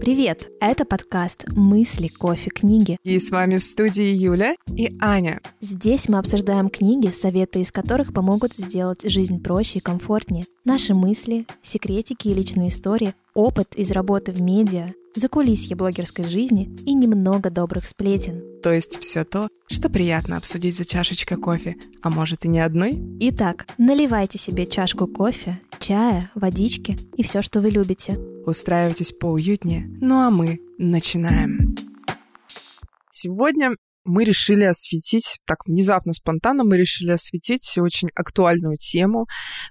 Привет! Это подкаст «Мысли, кофе, книги». И с вами в студии Юля и Аня. Здесь мы обсуждаем книги, советы из которых помогут сделать жизнь проще и комфортнее. Наши мысли, секретики и личные истории, опыт из работы в медиа, закулисье блогерской жизни и немного добрых сплетен. То есть все то, что приятно обсудить за чашечкой кофе, а может и не одной? Итак, наливайте себе чашку кофе, чая, водички и все, что вы любите. Устраивайтесь поуютнее, ну а мы начинаем. Сегодня мы решили осветить, так внезапно, спонтанно мы решили осветить очень актуальную тему.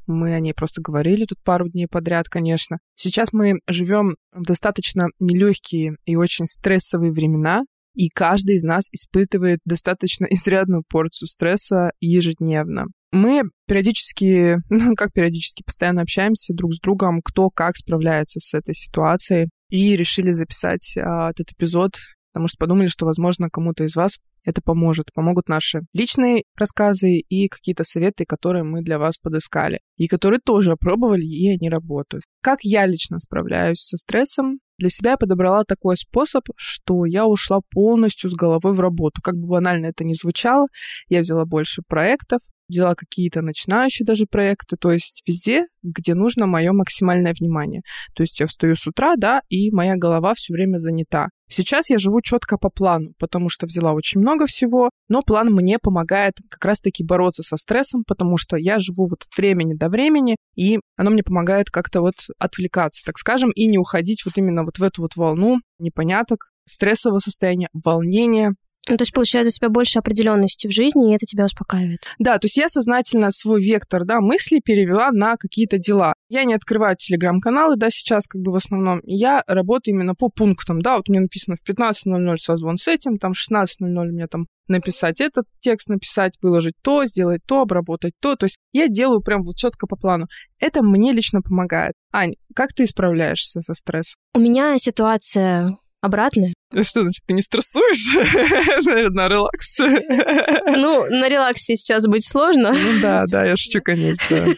Мы о ней просто говорили тут пару дней подряд, конечно. Сейчас мы живем в достаточно нелегкие и очень стрессовые времена, и каждый из нас испытывает достаточно изрядную порцию стресса ежедневно. Мы периодически, ну как периодически, постоянно общаемся друг с другом, кто как справляется с этой ситуацией, и решили записать а, этот эпизод потому что подумали, что, возможно, кому-то из вас это поможет. Помогут наши личные рассказы и какие-то советы, которые мы для вас подыскали, и которые тоже опробовали, и они работают. Как я лично справляюсь со стрессом? Для себя я подобрала такой способ, что я ушла полностью с головой в работу. Как бы банально это ни звучало, я взяла больше проектов, взяла какие-то начинающие даже проекты, то есть везде, где нужно мое максимальное внимание. То есть я встаю с утра, да, и моя голова все время занята. Сейчас я живу четко по плану, потому что взяла очень много всего, но план мне помогает как раз-таки бороться со стрессом, потому что я живу вот от времени до времени, и оно мне помогает как-то вот отвлекаться, так скажем, и не уходить вот именно вот в эту вот волну непоняток, стрессового состояния, волнения, ну, то есть, получается, у тебя больше определенности в жизни, и это тебя успокаивает. Да, то есть я сознательно свой вектор да, мысли перевела на какие-то дела. Я не открываю телеграм-каналы, да, сейчас как бы в основном. Я работаю именно по пунктам, да, вот мне написано в 15.00 созвон с этим, там в 16.00 мне там написать этот текст, написать, выложить то, сделать то, обработать то. То есть я делаю прям вот четко по плану. Это мне лично помогает. Ань, как ты справляешься со стрессом? У меня ситуация обратная. Что значит, ты не стрессуешь? на релаксе. Ну, на релаксе сейчас быть сложно. Ну да, да, я шучу, конечно.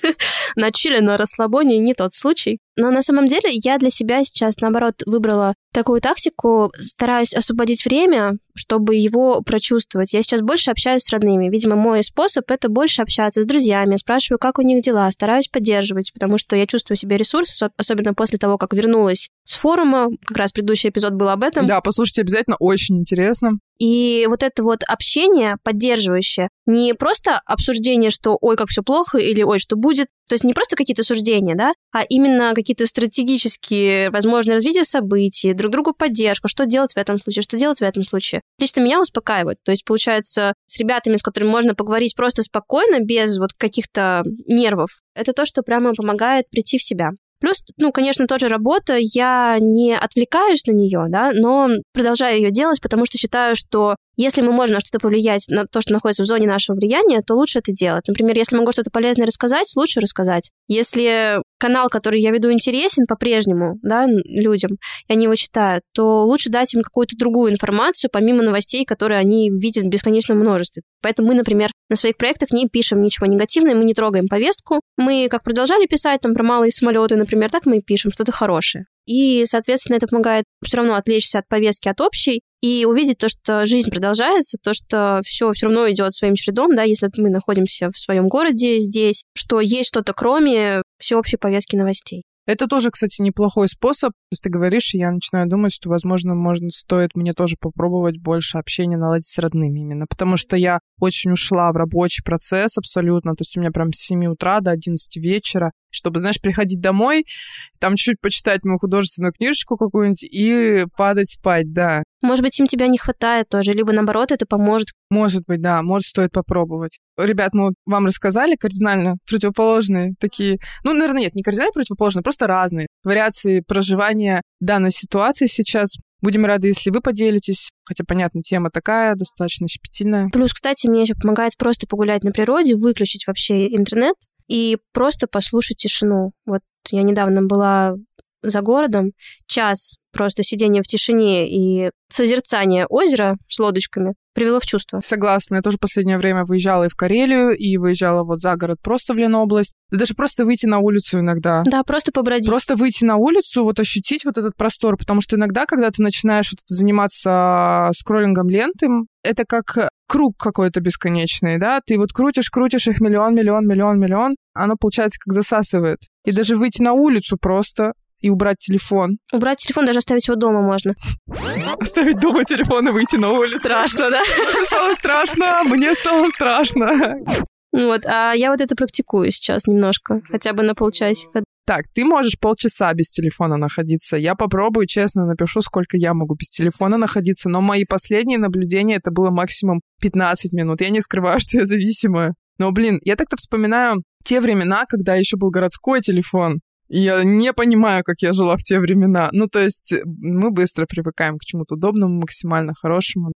на чиле, на расслабоне не тот случай. Но на самом деле я для себя сейчас, наоборот, выбрала такую тактику, стараюсь освободить время, чтобы его прочувствовать. Я сейчас больше общаюсь с родными. Видимо, мой способ — это больше общаться с друзьями, спрашиваю, как у них дела, стараюсь поддерживать, потому что я чувствую себе ресурс, особенно после того, как вернулась с форума. Как раз предыдущий эпизод был об этом. Да, послушайте обязательно, очень интересно. И вот это вот общение поддерживающее, не просто обсуждение, что ой, как все плохо, или ой, что будет, то есть не просто какие-то суждения, да, а именно какие-то стратегические, возможные развития событий, друг другу поддержку, что делать в этом случае, что делать в этом случае. Лично меня успокаивает. То есть, получается, с ребятами, с которыми можно поговорить просто спокойно, без вот каких-то нервов, это то, что прямо помогает прийти в себя. Плюс, ну, конечно, тоже работа, я не отвлекаюсь на нее, да, но продолжаю ее делать, потому что считаю, что если мы можем на что-то повлиять, на то, что находится в зоне нашего влияния, то лучше это делать. Например, если могу что-то полезное рассказать, лучше рассказать. Если канал, который я веду, интересен по-прежнему да, людям, и они его читают, то лучше дать им какую-то другую информацию, помимо новостей, которые они видят в бесконечном множестве. Поэтому мы, например, на своих проектах не пишем ничего негативного, мы не трогаем повестку. Мы как продолжали писать там про малые самолеты, например, так мы и пишем что-то хорошее. И, соответственно, это помогает все равно отвлечься от повестки, от общей, и увидеть то, что жизнь продолжается, то, что все все равно идет своим чередом, да, если мы находимся в своем городе здесь, что есть что-то кроме всеобщей повестки новостей. Это тоже, кстати, неплохой способ. Если ты говоришь, я начинаю думать, что, возможно, можно, стоит мне тоже попробовать больше общения наладить с родными именно. Потому что я очень ушла в рабочий процесс абсолютно. То есть у меня прям с 7 утра до 11 вечера чтобы, знаешь, приходить домой, там чуть-чуть почитать мою художественную книжечку какую-нибудь и падать спать, да. Может быть, им тебя не хватает тоже, либо наоборот это поможет. Может быть, да, может, стоит попробовать. Ребят, мы вам рассказали кардинально противоположные такие, ну, наверное, нет, не кардинально противоположные, просто разные вариации проживания данной ситуации сейчас. Будем рады, если вы поделитесь, хотя, понятно, тема такая, достаточно щепетильная. Плюс, кстати, мне еще помогает просто погулять на природе, выключить вообще интернет, и просто послушать тишину. Вот я недавно была за городом, час просто сидения в тишине и созерцания озера с лодочками привело в чувство. Согласна. Я тоже последнее время выезжала и в Карелию, и выезжала вот за город просто в Ленобласть. Да даже просто выйти на улицу иногда. Да, просто побродить. Просто выйти на улицу, вот ощутить вот этот простор, потому что иногда, когда ты начинаешь вот заниматься скроллингом ленты, это как круг какой-то бесконечный, да, ты вот крутишь, крутишь их миллион, миллион, миллион, миллион, оно, получается, как засасывает. И даже выйти на улицу просто и убрать телефон. Убрать телефон, даже оставить его дома можно. Оставить дома телефон и выйти на улицу. Страшно, да? Мне стало страшно, мне стало страшно. Вот, а я вот это практикую сейчас немножко, хотя бы на полчасика. Так, ты можешь полчаса без телефона находиться. Я попробую, честно, напишу, сколько я могу без телефона находиться. Но мои последние наблюдения, это было максимум 15 минут. Я не скрываю, что я зависимая. Но, блин, я так-то вспоминаю те времена, когда еще был городской телефон. И я не понимаю, как я жила в те времена. Ну, то есть мы быстро привыкаем к чему-то удобному, максимально хорошему.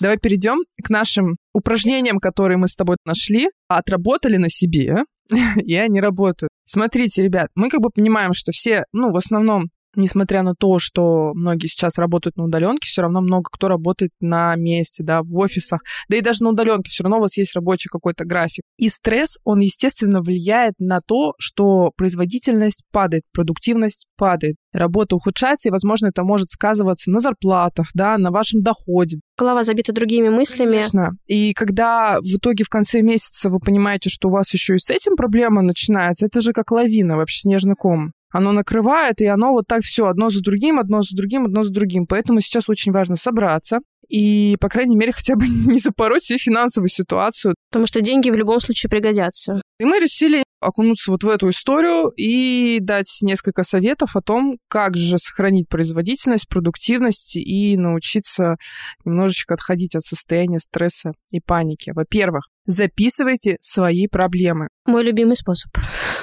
Давай перейдем к нашим упражнениям, которые мы с тобой нашли, отработали на себе, и они работают. Смотрите, ребят, мы как бы понимаем, что все, ну, в основном несмотря на то, что многие сейчас работают на удаленке, все равно много кто работает на месте, да, в офисах. Да и даже на удаленке все равно у вас есть рабочий какой-то график. И стресс, он, естественно, влияет на то, что производительность падает, продуктивность падает, работа ухудшается, и, возможно, это может сказываться на зарплатах, да, на вашем доходе. Голова забита другими мыслями. Конечно. И когда в итоге в конце месяца вы понимаете, что у вас еще и с этим проблема начинается, это же как лавина, вообще снежный ком оно накрывает, и оно вот так все одно за другим, одно за другим, одно за другим. Поэтому сейчас очень важно собраться и, по крайней мере, хотя бы не запороть себе финансовую ситуацию. Потому что деньги в любом случае пригодятся. И мы решили окунуться вот в эту историю и дать несколько советов о том, как же сохранить производительность, продуктивность и научиться немножечко отходить от состояния стресса и паники. Во-первых, записывайте свои проблемы. Мой любимый способ.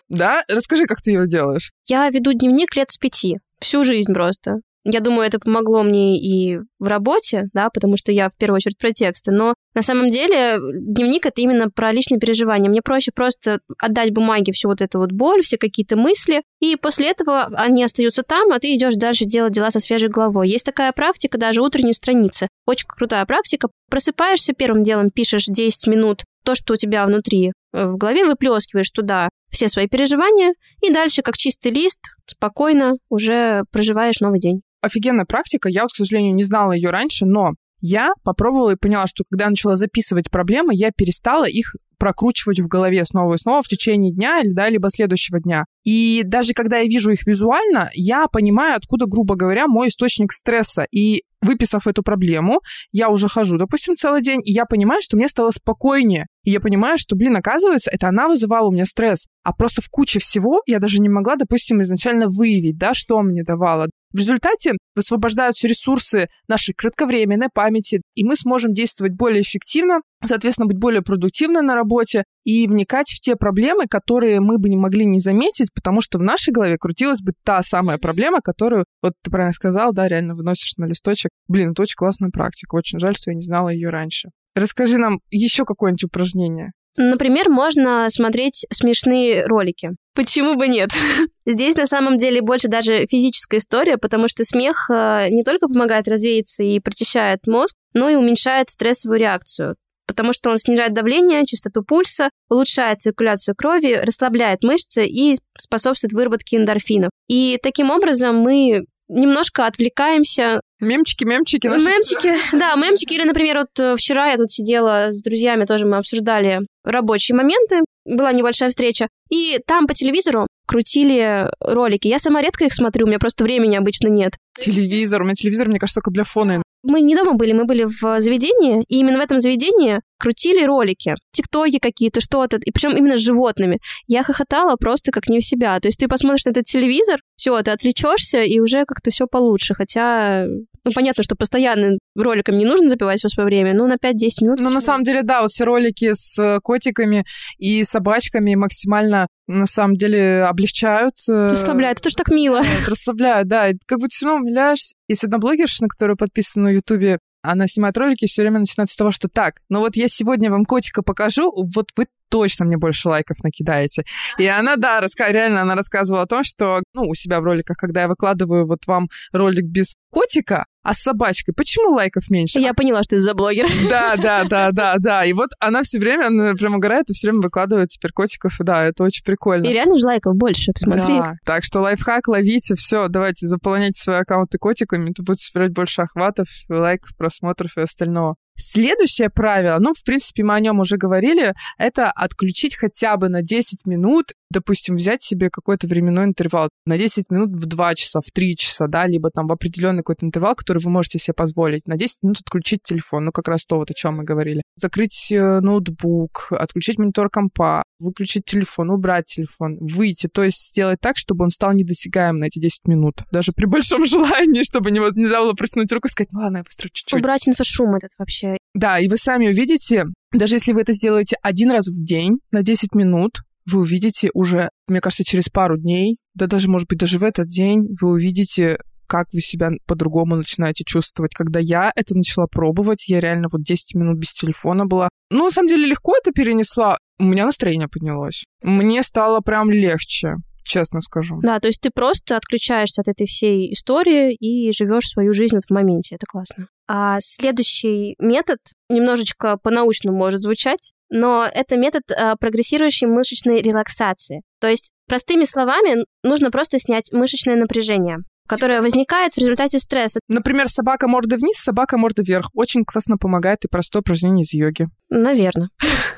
Да? Расскажи, как ты его делаешь. Я веду дневник лет с пяти. Всю жизнь просто. Я думаю, это помогло мне и в работе, да, потому что я в первую очередь про тексты, но на самом деле дневник это именно про личные переживания. Мне проще просто отдать бумаге всю вот эту вот боль, все какие-то мысли, и после этого они остаются там, а ты идешь дальше делать дела со свежей головой. Есть такая практика, даже утренние страницы. Очень крутая практика. Просыпаешься первым делом, пишешь 10 минут то, что у тебя внутри э, в голове, выплескиваешь туда все свои переживания, и дальше, как чистый лист, спокойно уже проживаешь новый день офигенная практика. Я, вот, к сожалению, не знала ее раньше, но я попробовала и поняла, что когда я начала записывать проблемы, я перестала их прокручивать в голове снова и снова в течение дня или, да, либо следующего дня. И даже когда я вижу их визуально, я понимаю, откуда, грубо говоря, мой источник стресса. И выписав эту проблему, я уже хожу, допустим, целый день, и я понимаю, что мне стало спокойнее. И я понимаю, что, блин, оказывается, это она вызывала у меня стресс. А просто в куче всего я даже не могла, допустим, изначально выявить, да, что мне давало. В результате высвобождаются ресурсы нашей кратковременной памяти, и мы сможем действовать более эффективно, соответственно, быть более продуктивны на работе и вникать в те проблемы, которые мы бы не могли не заметить, потому что в нашей голове крутилась бы та самая проблема, которую, вот ты правильно сказал, да, реально выносишь на листочек. Блин, это очень классная практика. Очень жаль, что я не знала ее раньше. Расскажи нам еще какое-нибудь упражнение. Например, можно смотреть смешные ролики. Почему бы нет? Здесь на самом деле больше даже физическая история, потому что смех э, не только помогает развеяться и прочищает мозг, но и уменьшает стрессовую реакцию потому что он снижает давление, частоту пульса, улучшает циркуляцию крови, расслабляет мышцы и способствует выработке эндорфинов. И таким образом мы немножко отвлекаемся. Мемчики, мемчики. Наши мемчики, да, мемчики. Или, например, вот э, вчера я тут сидела с друзьями, тоже мы обсуждали рабочие моменты, была небольшая встреча, и там по телевизору крутили ролики. Я сама редко их смотрю, у меня просто времени обычно нет. Телевизор, у меня телевизор, мне кажется, только для фона. Мы не дома были, мы были в заведении, и именно в этом заведении крутили ролики, тиктоки какие-то, что-то, и причем именно с животными. Я хохотала просто как не в себя. То есть ты посмотришь на этот телевизор, все, ты отвлечешься, и уже как-то все получше. Хотя, ну, понятно, что постоянно роликом не нужно запивать все свое время, но на 5-10 минут. Ну, на самом деле, да, вот все ролики с котиками и собачками максимально на самом деле облегчают. Расслабляют. Это же так мило. Расслабляют, да. И как бы ты все равно умиляешься. Есть одна блогерша, на которую подписана на Ютубе, она снимает ролики и все время начинает с того, что так, ну вот я сегодня вам котика покажу, вот вы точно мне больше лайков накидаете. И она, да, раска... реально, она рассказывала о том, что, ну, у себя в роликах, когда я выкладываю вот вам ролик без котика, а с собачкой, почему лайков меньше? Я поняла, что ты за блогер. Да, да, да, да, да. И вот она все время, она прям угорает и все время выкладывает теперь котиков. Да, это очень прикольно. И реально же лайков больше, посмотри. Да. Так что лайфхак ловите, все, давайте заполняйте свои аккаунты котиками, то будет собирать больше охватов, лайков, просмотров и остального. Следующее правило, ну, в принципе, мы о нем уже говорили, это отключить хотя бы на 10 минут, допустим, взять себе какой-то временной интервал на 10 минут в 2 часа, в 3 часа, да, либо там в определенный какой-то интервал, который вы можете себе позволить. На 10 минут отключить телефон, ну, как раз то, вот о чем мы говорили. Закрыть э, ноутбук, отключить монитор компа, выключить телефон, убрать телефон, выйти, то есть сделать так, чтобы он стал недосягаем на эти 10 минут. Даже при большом желании, чтобы не, вот, нельзя было протянуть руку и сказать, ну ладно, я быстро чуть-чуть. Убрать инфошум этот вообще да, и вы сами увидите, даже если вы это сделаете один раз в день на 10 минут, вы увидите уже, мне кажется, через пару дней, да даже, может быть, даже в этот день, вы увидите, как вы себя по-другому начинаете чувствовать. Когда я это начала пробовать, я реально вот 10 минут без телефона была. Ну, на самом деле, легко это перенесла. У меня настроение поднялось. Мне стало прям легче честно скажу. Да, то есть ты просто отключаешься от этой всей истории и живешь свою жизнь вот в моменте. Это классно. А следующий метод немножечко по-научному может звучать, но это метод а, прогрессирующей мышечной релаксации. То есть, простыми словами, нужно просто снять мышечное напряжение которое возникает в результате стресса. Например, собака морда вниз, собака морда вверх. Очень классно помогает и простое упражнение из йоги. Наверное.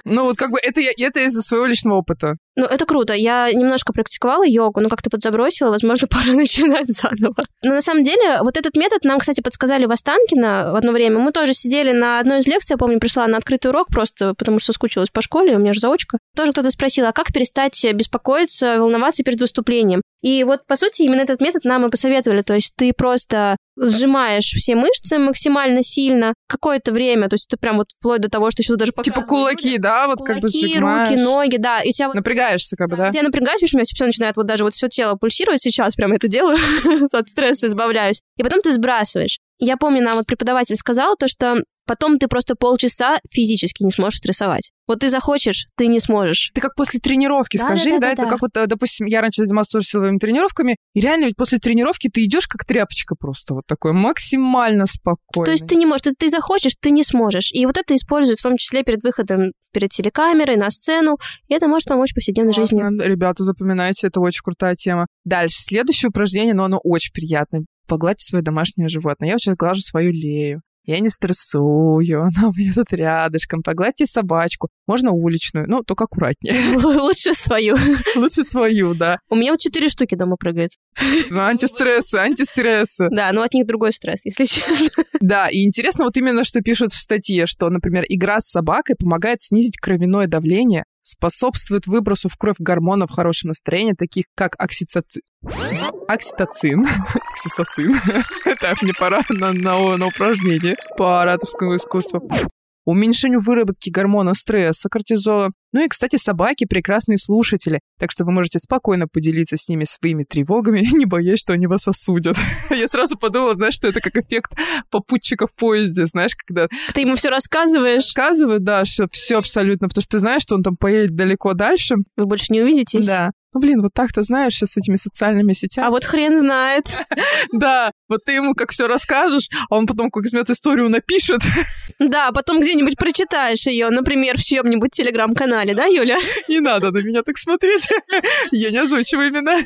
Ну вот как бы это, я, это из-за своего личного опыта. Ну, это круто. Я немножко практиковала йогу, но как-то подзабросила. Возможно, пора начинать заново. Но на самом деле, вот этот метод нам, кстати, подсказали в Останкино в одно время. Мы тоже сидели на одной из лекций, я помню, пришла на открытый урок просто потому, что скучилась по школе, у меня же заочка. Тоже кто-то спросил, а как перестать беспокоиться, волноваться перед выступлением? И вот, по сути, именно этот метод нам и посоветовали. То есть ты просто сжимаешь все мышцы максимально сильно какое-то время, то есть ты прям вот вплоть до того, что еще даже Типа кулаки, да, вот кулаки, как бы сжимаешь. руки, ноги, да. И тебя Напрягаешься как бы, да? Я напрягаюсь, потому что у меня все начинает вот даже вот все тело пульсировать сейчас, прям это делаю, от стресса избавляюсь. И потом ты сбрасываешь. Я помню, нам вот преподаватель сказал то, что потом ты просто полчаса физически не сможешь стрессовать. Вот ты захочешь, ты не сможешь. Ты как после тренировки, Да, скажи, да, да, да, это да. как вот, э, допустим, я раньше занималась тоже силовыми тренировками, и реально ведь после тренировки ты идешь как тряпочка просто вот такой, максимально спокойно. То есть ты не можешь, ты, ты захочешь, ты не сможешь. И вот это используют в том числе перед выходом перед телекамерой, на сцену, и это может помочь в повседневной жизни. Ребята, запоминайте, это очень крутая тема. Дальше, следующее упражнение, но оно очень приятное. Погладьте свое домашнее животное. Я сейчас глажу свою Лею. Я не стрессую, она у меня тут рядышком. Погладьте собачку. Можно уличную, ну, только аккуратнее. Лучше свою. Лучше свою, да. У меня вот четыре штуки дома прыгает. Ну, антистрессы, антистрессы. Да, но от них другой стресс, если честно. Да, и интересно вот именно, что пишут в статье, что, например, игра с собакой помогает снизить кровяное давление, способствует выбросу в кровь гормонов хорошего настроения, таких как окситоцин. Окситоцин. Окситоцин. Так, мне пора на, упражнение по ораторскому искусству. Уменьшению выработки гормона стресса, кортизола. Ну и, кстати, собаки прекрасные слушатели, так что вы можете спокойно поделиться с ними своими тревогами, не боясь, что они вас осудят. Я сразу подумала, знаешь, что это как эффект попутчика в поезде, знаешь, когда Ты ему все рассказываешь, рассказывают, да, что все абсолютно, потому что ты знаешь, что он там поедет далеко дальше. вы больше не увидитесь. Да. Ну, блин, вот так-то знаешь сейчас с этими социальными сетями. А вот хрен знает. Да, вот ты ему как все расскажешь, а он потом как возьмет историю, напишет. Да, потом где-нибудь прочитаешь ее, например, в чьем-нибудь телеграм-канале, да, Юля? Не надо на меня так смотреть. Я не озвучиваю имена.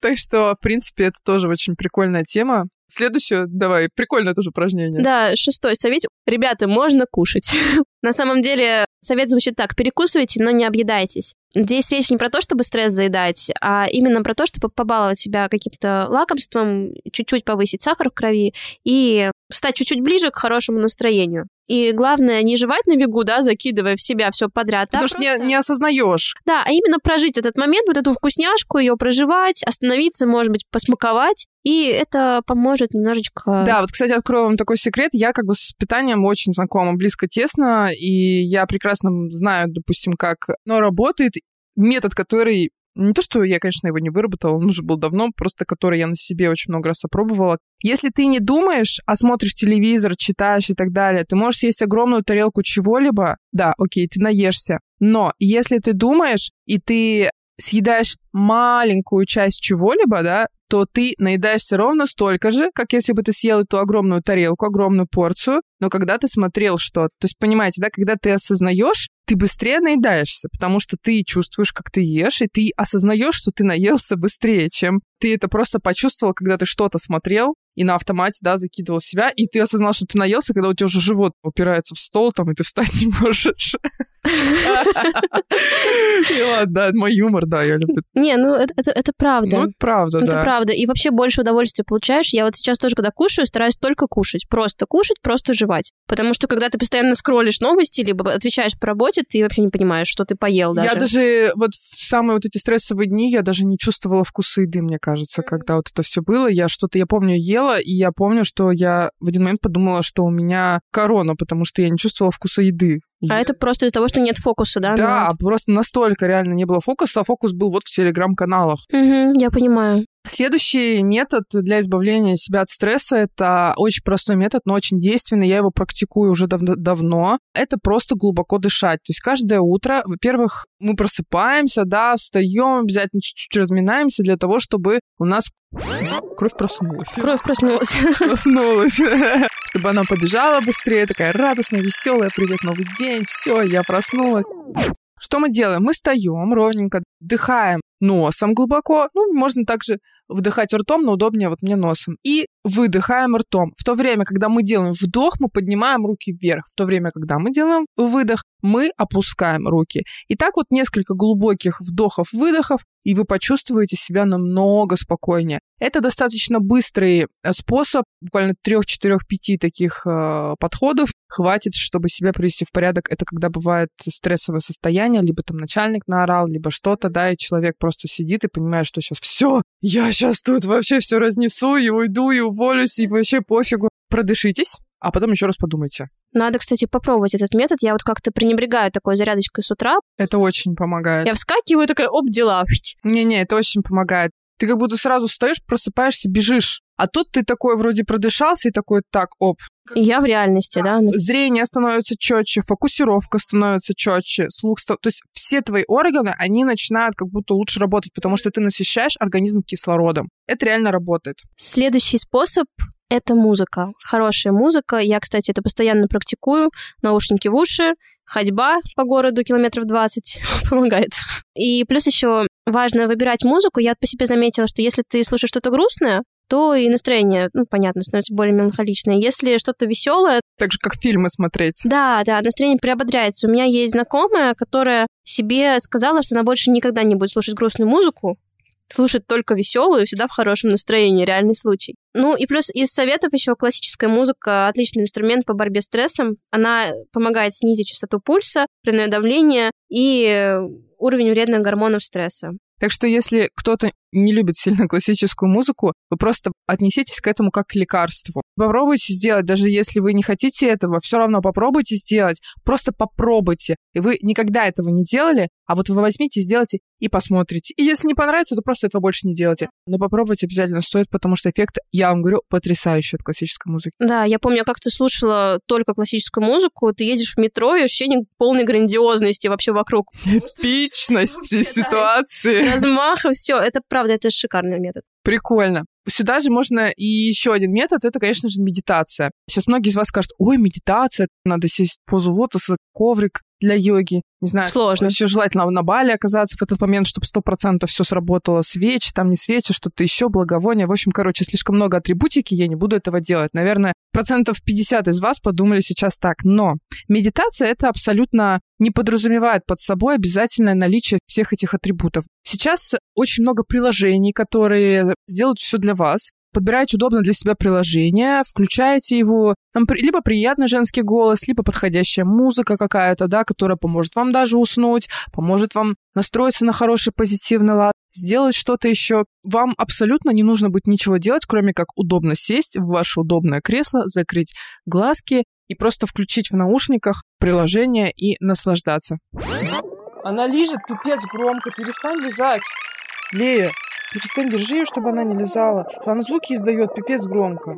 Так что, в принципе, это тоже очень прикольная тема. Следующее, давай, прикольное тоже упражнение. Да, шестой совет. Ребята, можно кушать. На самом деле, совет звучит так. Перекусывайте, но не объедайтесь. Здесь речь не про то, чтобы стресс заедать, а именно про то, чтобы побаловать себя каким-то лакомством, чуть-чуть повысить сахар в крови и стать чуть-чуть ближе к хорошему настроению. И главное, не жевать на бегу, да, закидывая в себя все подряд. а Потому что просто- не, не осознаешь. Да, а именно прожить этот момент, вот эту вкусняшку, ее проживать, остановиться, может быть, посмаковать, и это поможет немножечко... Да, вот, кстати, открою вам такой секрет. Я как бы с питанием очень знакома, близко, тесно, и я прекрасно знаю, допустим, как оно работает. Метод, который не то, что я, конечно, его не выработала, он уже был давно, просто который я на себе очень много раз опробовала. Если ты не думаешь, а смотришь телевизор, читаешь и так далее, ты можешь съесть огромную тарелку чего-либо, да, окей, ты наешься, Но если ты думаешь, и ты съедаешь маленькую часть чего-либо, да, то ты наедаешься ровно столько же, как если бы ты съел эту огромную тарелку, огромную порцию, но когда ты смотрел что-то. То есть, понимаете, да, когда ты осознаешь, ты быстрее наедаешься, потому что ты чувствуешь, как ты ешь, и ты осознаешь, что ты наелся быстрее, чем ты это просто почувствовал, когда ты что-то смотрел, и на автомате, да, закидывал себя, и ты осознал, что ты наелся, когда у тебя уже живот упирается в стол, там, и ты встать не можешь. И ладно, мой юмор, да, я люблю. Не, ну это, это, это правда. Ну, это правда, да. Это правда. И вообще больше удовольствия получаешь. Я вот сейчас тоже, когда кушаю, стараюсь только кушать. Просто кушать, просто жевать. Потому что когда ты постоянно скроллишь новости, либо отвечаешь по работе, ты вообще не понимаешь, что ты поел даже. Я даже вот в самые вот эти стрессовые дни я даже не чувствовала вкуса еды, мне кажется, когда вот это все было. Я что-то, я помню, ела, и я помню, что я в один момент подумала, что у меня корона, потому что я не чувствовала вкуса еды. А это просто из-за того, что нет фокуса, да? Да, на... просто настолько реально не было фокуса, а фокус был вот в телеграм-каналах. Угу, я понимаю. Следующий метод для избавления себя от стресса — это очень простой метод, но очень действенный. Я его практикую уже дав- давно. Это просто глубоко дышать. То есть каждое утро, во-первых, мы просыпаемся, да, встаем, обязательно чуть-чуть разминаемся для того, чтобы у нас кровь проснулась. Кровь проснулась. Проснулась. Чтобы она побежала быстрее, такая радостная, веселая, привет, новый день, все, я проснулась. Что мы делаем? Мы встаем ровненько, вдыхаем носом глубоко. Ну, можно также вдыхать ртом, но удобнее вот мне носом. И выдыхаем ртом. В то время, когда мы делаем вдох, мы поднимаем руки вверх. В то время, когда мы делаем выдох, мы опускаем руки. И так вот несколько глубоких вдохов-выдохов, и вы почувствуете себя намного спокойнее. Это достаточно быстрый э, способ, буквально 3-4-5 таких э, подходов хватит, чтобы себя привести в порядок. Это когда бывает стрессовое состояние, либо там начальник наорал, либо что-то, да, и человек просто сидит и понимает, что сейчас все, я сейчас тут вообще все разнесу и уйду, и уволюсь, и вообще пофигу. Продышитесь, а потом еще раз подумайте. Надо, кстати, попробовать этот метод. Я вот как-то пренебрегаю такой зарядочкой с утра. Это очень помогает. Я вскакиваю, такая, оп, дела. Не-не, это очень помогает. Ты как будто сразу встаешь, просыпаешься, бежишь. А тут ты такой вроде продышался и такой, так, оп. Я в реальности, да? Зрение становится четче, фокусировка становится четче, слух... То есть все твои органы, они начинают как будто лучше работать, потому что ты насыщаешь организм кислородом. Это реально работает. Следующий способ это музыка. Хорошая музыка. Я, кстати, это постоянно практикую. Наушники в уши, ходьба по городу километров 20 помогает. И плюс еще важно выбирать музыку. Я по себе заметила, что если ты слушаешь что-то грустное, то и настроение, ну, понятно, становится более меланхоличное. Если что-то веселое... Так же, как фильмы смотреть. Да, да, настроение приободряется. У меня есть знакомая, которая себе сказала, что она больше никогда не будет слушать грустную музыку, слушать только веселую, всегда в хорошем настроении, реальный случай. Ну и плюс из советов еще классическая музыка, отличный инструмент по борьбе с стрессом. Она помогает снизить частоту пульса, кровяное давление и уровень вредных гормонов стресса. Так что если кто-то не любит сильно классическую музыку, вы просто отнеситесь к этому как к лекарству. Попробуйте сделать, даже если вы не хотите этого, все равно попробуйте сделать, просто попробуйте. И вы никогда этого не делали, а вот вы возьмите, сделайте и посмотрите. И если не понравится, то просто этого больше не делайте. Но попробовать обязательно стоит, потому что эффект, я вам говорю, потрясающий от классической музыки. Да, я помню, как ты слушала только классическую музыку, ты едешь в метро, и ощущение полной грандиозности вообще вокруг. Эпичности ситуации. Размаха, все, это правда, это шикарный метод. Прикольно. Сюда же можно и еще один метод, это, конечно же, медитация. Сейчас многие из вас скажут, ой, медитация, надо сесть в позу лотоса, коврик для йоги. Не знаю, Сложно. Еще желательно на Бали оказаться в этот момент, чтобы сто процентов все сработало. Свечи, там не свечи, что-то еще, благовоние. В общем, короче, слишком много атрибутики, я не буду этого делать. Наверное, процентов 50 из вас подумали сейчас так. Но медитация это абсолютно не подразумевает под собой обязательное наличие всех этих атрибутов. Сейчас очень много приложений, которые сделают все для вас подбираете удобно для себя приложение, включаете его, там либо приятный женский голос, либо подходящая музыка какая-то, да, которая поможет вам даже уснуть, поможет вам настроиться на хороший позитивный лад, сделать что-то еще. Вам абсолютно не нужно будет ничего делать, кроме как удобно сесть в ваше удобное кресло, закрыть глазки и просто включить в наушниках приложение и наслаждаться. Она лежит, пипец, громко, перестань лизать. Лея, Перестань, держи ее, чтобы она не лизала. Она звуки издает, пипец громко.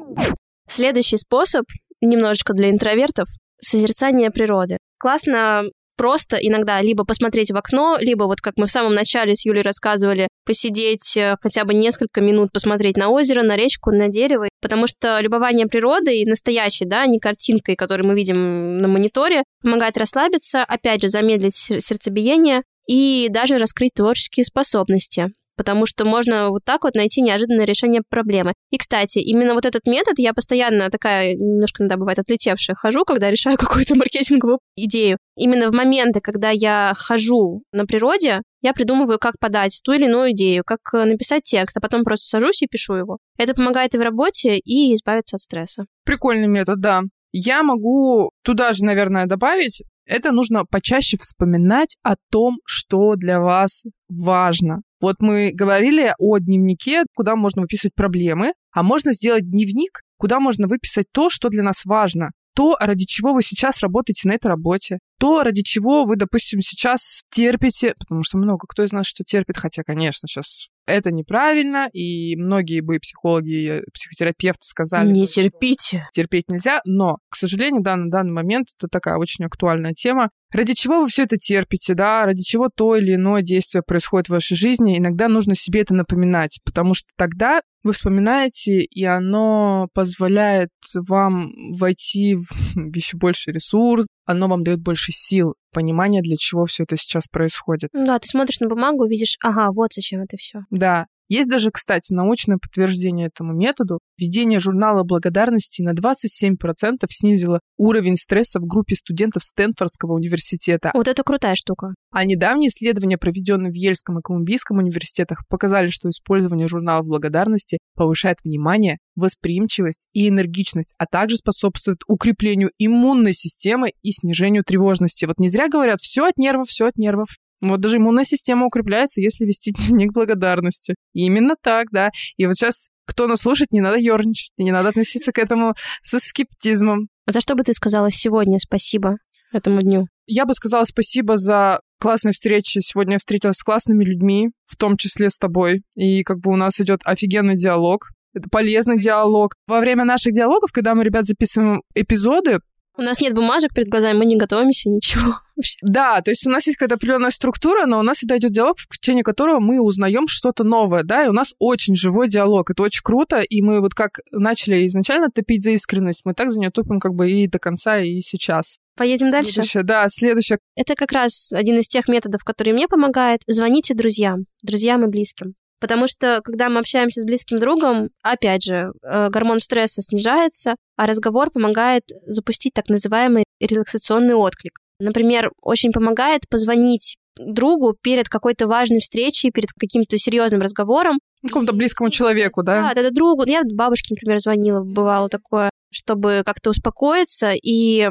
Следующий способ, немножечко для интровертов, созерцание природы. Классно просто иногда либо посмотреть в окно, либо вот как мы в самом начале с Юлей рассказывали, посидеть э, хотя бы несколько минут, посмотреть на озеро, на речку, на дерево, потому что любование природой настоящей, да, не картинкой, которую мы видим на мониторе, помогает расслабиться, опять же, замедлить сердцебиение и даже раскрыть творческие способности потому что можно вот так вот найти неожиданное решение проблемы. И, кстати, именно вот этот метод, я постоянно такая, немножко иногда бывает отлетевшая, хожу, когда решаю какую-то маркетинговую идею. Именно в моменты, когда я хожу на природе, я придумываю, как подать ту или иную идею, как э, написать текст, а потом просто сажусь и пишу его. Это помогает и в работе, и избавиться от стресса. Прикольный метод, да. Я могу туда же, наверное, добавить, это нужно почаще вспоминать о том, что для вас важно. Вот мы говорили о дневнике, куда можно выписывать проблемы, а можно сделать дневник, куда можно выписать то, что для нас важно то, ради чего вы сейчас работаете на этой работе, то, ради чего вы, допустим, сейчас терпите, потому что много кто из нас что терпит, хотя, конечно, сейчас это неправильно, и многие бы психологи и психотерапевты сказали... Не терпите. Терпеть нельзя, но, к сожалению, да, на данный момент это такая очень актуальная тема. Ради чего вы все это терпите, да, ради чего то или иное действие происходит в вашей жизни, иногда нужно себе это напоминать, потому что тогда вы вспоминаете, и оно позволяет вам войти в еще больше ресурс, оно вам дает больше сил, понимания, для чего все это сейчас происходит. Да, ты смотришь на бумагу, видишь, ага, вот зачем это все. Да, есть даже, кстати, научное подтверждение этому методу. Введение журнала благодарности на 27% снизило уровень стресса в группе студентов Стэнфордского университета. Вот это крутая штука. А недавние исследования, проведенные в Ельском и Колумбийском университетах, показали, что использование журнала благодарности повышает внимание, восприимчивость и энергичность, а также способствует укреплению иммунной системы и снижению тревожности. Вот не зря говорят, все от нервов, все от нервов. Вот даже иммунная система укрепляется, если вести дневник благодарности. Именно так, да. И вот сейчас кто нас слушает, не надо ерничать, не надо относиться к этому со скептизмом. А за что бы ты сказала сегодня спасибо этому дню? Я бы сказала спасибо за классные встречи. Сегодня я встретилась с классными людьми, в том числе с тобой. И как бы у нас идет офигенный диалог. Это полезный диалог. Во время наших диалогов, когда мы, ребят, записываем эпизоды, у нас нет бумажек перед глазами, мы не готовимся, ничего вообще. Да, то есть у нас есть какая-то определенная структура, но у нас всегда идет диалог, в течение которого мы узнаем что-то новое, да, и у нас очень живой диалог. Это очень круто, и мы вот как начали изначально топить за искренность, мы так за нее топим как бы и до конца, и сейчас. Поедем дальше? Следующее, да, следующее. Это как раз один из тех методов, который мне помогает. Звоните друзьям, друзьям и близким. Потому что, когда мы общаемся с близким другом, опять же, э, гормон стресса снижается, а разговор помогает запустить так называемый релаксационный отклик. Например, очень помогает позвонить другу перед какой-то важной встречей, перед каким-то серьезным разговором. Какому-то близкому человеку, да? Да, это другу. Я бабушке, например, звонила, бывало такое, чтобы как-то успокоиться, и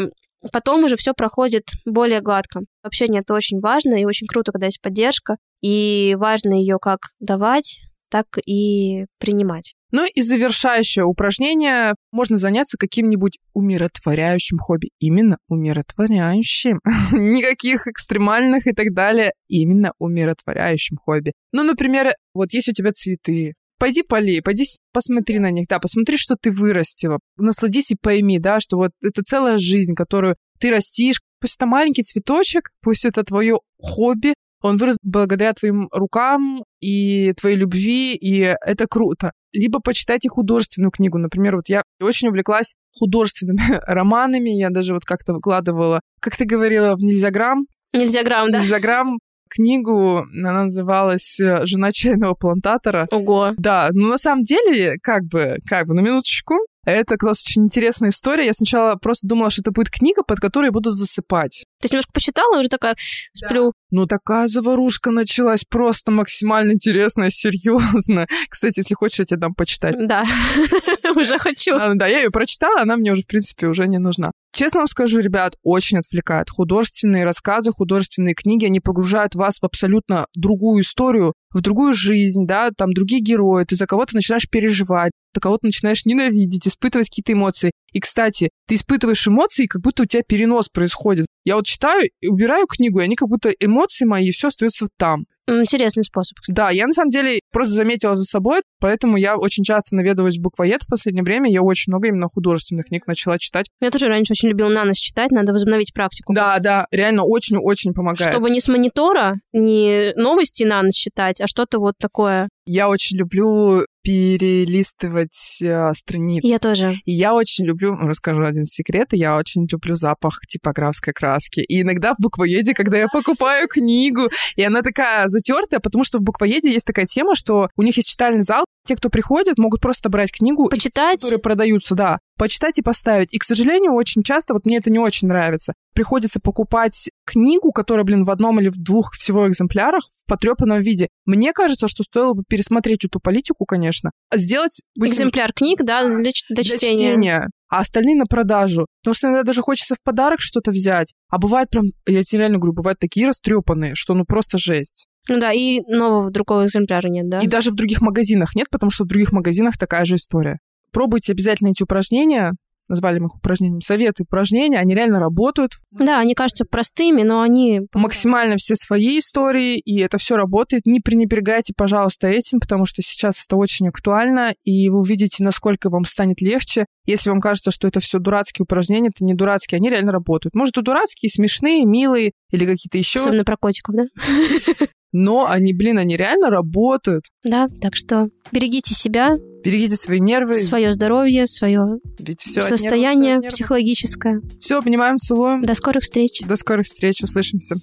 потом уже все проходит более гладко. Общение это очень важно и очень круто, когда есть поддержка и важно ее как давать, так и принимать. Ну и завершающее упражнение. Можно заняться каким-нибудь умиротворяющим хобби. Именно умиротворяющим. Никаких экстремальных и так далее. Именно умиротворяющим хобби. Ну, например, вот есть у тебя цветы, пойди полей, пойди посмотри на них, да, посмотри, что ты вырастила, насладись и пойми, да, что вот это целая жизнь, которую ты растишь, пусть это маленький цветочек, пусть это твое хобби, он вырос благодаря твоим рукам и твоей любви, и это круто. Либо почитайте художественную книгу. Например, вот я очень увлеклась художественными романами. Я даже вот как-то выкладывала, как ты говорила, в Нельзяграм. Нельзяграм, да. Нельзяграм книгу, она называлась «Жена чайного плантатора». Ого. Да, ну на самом деле, как бы, как бы, на минуточку, это оказалась очень интересная история. Я сначала просто думала, что это будет книга, под которой я буду засыпать. То есть немножко почитала и уже такая сплю. Да. Ну, такая заварушка началась просто максимально интересная, серьезная. Кстати, если хочешь, я тебе дам почитать. Да, уже хочу. Да, я ее прочитала, она мне уже, в принципе, уже не нужна. Честно вам скажу, ребят, очень отвлекает. Художественные рассказы, художественные книги, они погружают вас в абсолютно другую историю, в другую жизнь, да, там другие герои, ты за кого-то начинаешь переживать, ты кого-то начинаешь ненавидеть, испытывать какие-то эмоции. И, кстати, ты испытываешь эмоции, как будто у тебя перенос происходит. Я вот читаю и убираю книгу, и они как будто эмоции мои, и все остается там. Интересный способ. Кстати. Да, я на самом деле просто заметила за собой, поэтому я очень часто наведываюсь в буквоед в последнее время. Я очень много именно художественных книг начала читать. Я тоже раньше очень любила на ночь читать, надо возобновить практику. Да, да, реально очень-очень помогает. Чтобы не с монитора, не новости на ночь читать, а что-то вот такое. Я очень люблю перелистывать э, страницы. Я тоже. И я очень люблю, расскажу один секрет, я очень люблю запах типографской краски. И иногда в буквоеде, когда я покупаю книгу, и она такая затертая, потому что в буквоеде есть такая тема, что у них есть читальный зал, те, кто приходят, могут просто брать книгу, Почитать. которые продаются, да, почитать и поставить. И, к сожалению, очень часто, вот мне это не очень нравится, приходится покупать книгу, которая, блин, в одном или в двух всего экземплярах в потрепанном виде. Мне кажется, что стоило бы пересмотреть эту политику, конечно, а сделать... Экземпляр книг, да, для, для для чтения. чтения, а остальные на продажу. Потому что иногда даже хочется в подарок что-то взять. А бывает прям, я тебе реально говорю, бывают такие растрепанные, что ну просто жесть. Ну да, и нового другого экземпляра нет, да? И даже в других магазинах нет, потому что в других магазинах такая же история. Пробуйте обязательно эти упражнения, назвали мы их упражнениями, советы, упражнения, они реально работают. Да, они кажутся простыми, но они... Максимально все свои истории, и это все работает. Не пренебрегайте, пожалуйста, этим, потому что сейчас это очень актуально, и вы увидите, насколько вам станет легче. Если вам кажется, что это все дурацкие упражнения, это не дурацкие, они реально работают. Может, и дурацкие, смешные, милые или какие-то еще, Особенно про котиков, да? но они, блин, они реально работают. Да, так что берегите себя, Берегите свои нервы, свое здоровье, свое ведь все состояние психологическое. Все, обнимаем, целуем. До скорых встреч. До скорых встреч, услышимся.